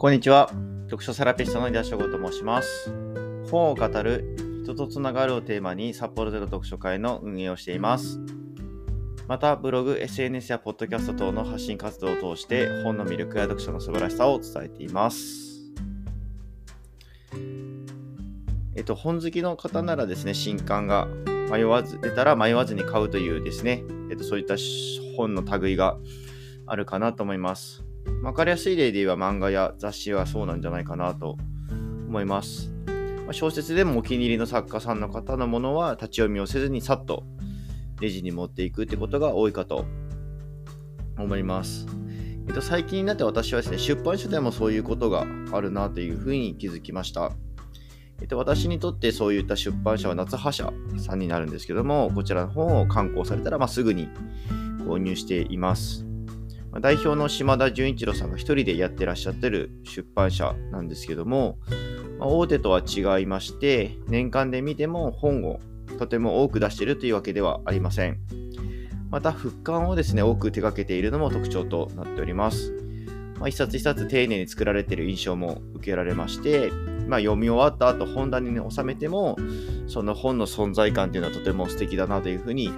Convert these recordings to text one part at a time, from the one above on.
こんにちは。読書セラピストの井田翔吾と申します。本を語る人とつながるをテーマに札幌ゼロ読書会の運営をしています。また、ブログ、SNS やポッドキャスト等の発信活動を通して本の魅力や読書の素晴らしさを伝えています。えっと、本好きの方ならですね、新刊が迷わず、出たら迷わずに買うというですね、えっと、そういった本の類があるかなと思います。わかりやすい例で言えば漫画や雑誌はそうなんじゃないかなと思います。まあ小説でもお気に入りの作家さんの方のものは立ち読みをせずにさっとレジに持っていくってことが多いかと思います。えっと、最近になって私はですね、出版社でもそういうことがあるなというふうに気づきました。えっと、私にとってそういった出版社は夏葉社さんになるんですけども、こちらの本を刊行されたら、ま、すぐに購入しています。代表の島田純一郎さんが一人でやってらっしゃってる出版社なんですけども、まあ大手とは違いまして、年間で見ても本をとても多く出しているというわけではありません。また、復刊をですね、多く手掛けているのも特徴となっております。まあ、一冊一冊丁寧に作られている印象も受けられまして、まあ、読み終わった後本棚に収めても、その本の存在感というのはとても素敵だなというふうに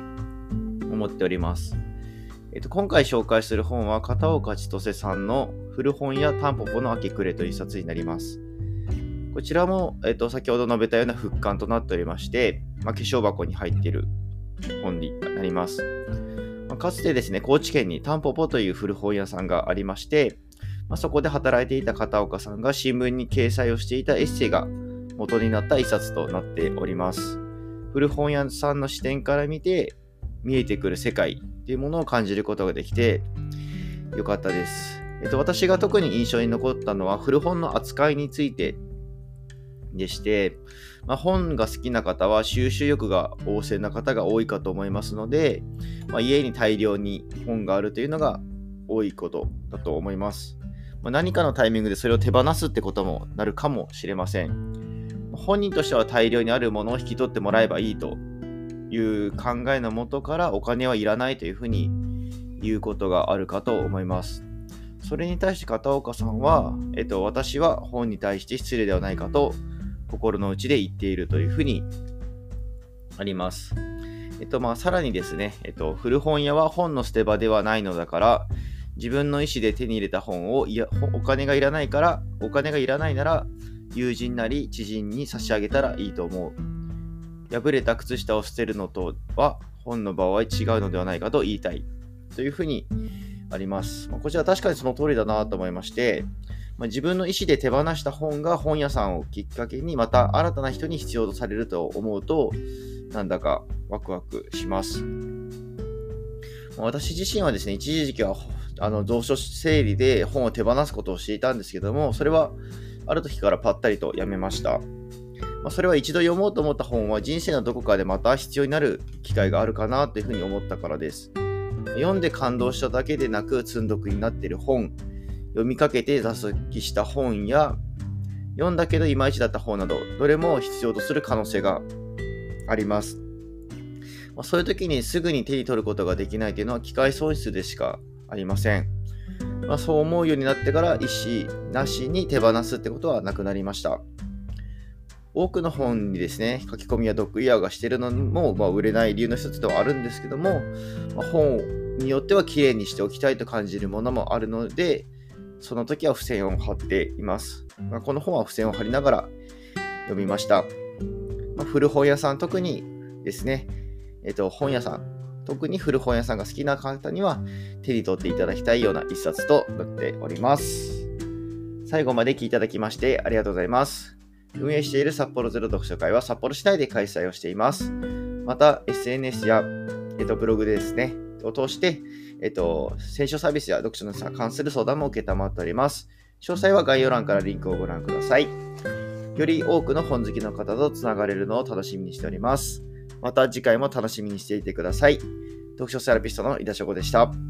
思っております。えっと、今回紹介する本は片岡千歳さんの古本屋タンポポの秋暮れという一冊になります。こちらも、えっと、先ほど述べたような復刊となっておりまして、まあ、化粧箱に入っている本になります。まあかつてですね、高知県にタンポポという古本屋さんがありまして、まあ、そこで働いていた片岡さんが新聞に掲載をしていたエッセイが元になった一冊となっております。古本屋さんの視点から見て見えてくる世界っていうものを感じることができてよかったです。えっと、私が特に印象に残ったのは古本の扱いについてでして、まあ、本が好きな方は収集欲が旺盛な方が多いかと思いますので、まあ、家に大量に本があるというのが多いことだと思います。まあ、何かのタイミングでそれを手放すってこともなるかもしれません。本人としては大量にあるものを引き取ってもらえばいいという考えのもとからお金はいらないというふうに言うことがあるかと思います。それに対して片岡さんは、えっと、私は本に対して失礼ではないかと心の内で言っているというふうにあります。えっと、まあ、さらにですね、えっと、古本屋は本の捨て場ではないのだから、自分の意思で手に入れた本をいやお金がいらないから、お金がいらないなら、友人なり知人に差し上げたらいいと思う。破れた靴下を捨てるのとは、本の場合違うのではないかと言いたい。というふうにあります。まあこちら確かにその通りだなと思いまして、まあ、自分の意思で手放した本が本屋さんをきっかけにまた新たな人に必要とされると思うと、なんだかワクワクします。ま私自身はですね、一時期はあの蔵書整理で本を手放すことをしていたんですけども、それはある時からパッタリとやめました。まあ、それは一度読もうと思った本は人生のどこかでまた必要になる機会があるかなというふうに思ったからです。読んで感動しただけでなく積んどくになっている本、読みかけて座席した本や、読んだけどいまいちだった本など、どれも必要とする可能性があります。まあ、そういう時にすぐに手に取ることができないというのは機械損失でしかありません。まあ、そう思うようになってから意思なしに手放すってことはなくなりました。多くの本にですね、書き込みや読意ヤーがしてるのも、まあ、売れない理由の一つではあるんですけども、まあ、本によっては綺麗にしておきたいと感じるものもあるので、その時は付箋を貼っています。まあ、この本は付箋を貼りながら読みました。ま、古本屋さん、特にですね、えっと、本屋さん、特に古本屋さんが好きな方には手に取っていただきたいような一冊となっております。最後まで聞いていただきましてありがとうございます。運営している札幌ゼロ読書会は札幌市内で開催をしています。また、SNS や、えっと、ブログでですね、を通して、えっと、選書サービスや読書に関する相談も受けたまっております。詳細は概要欄からリンクをご覧ください。より多くの本好きの方とつながれるのを楽しみにしております。また次回も楽しみにしていてください。読書セラピストの井田翔子でした。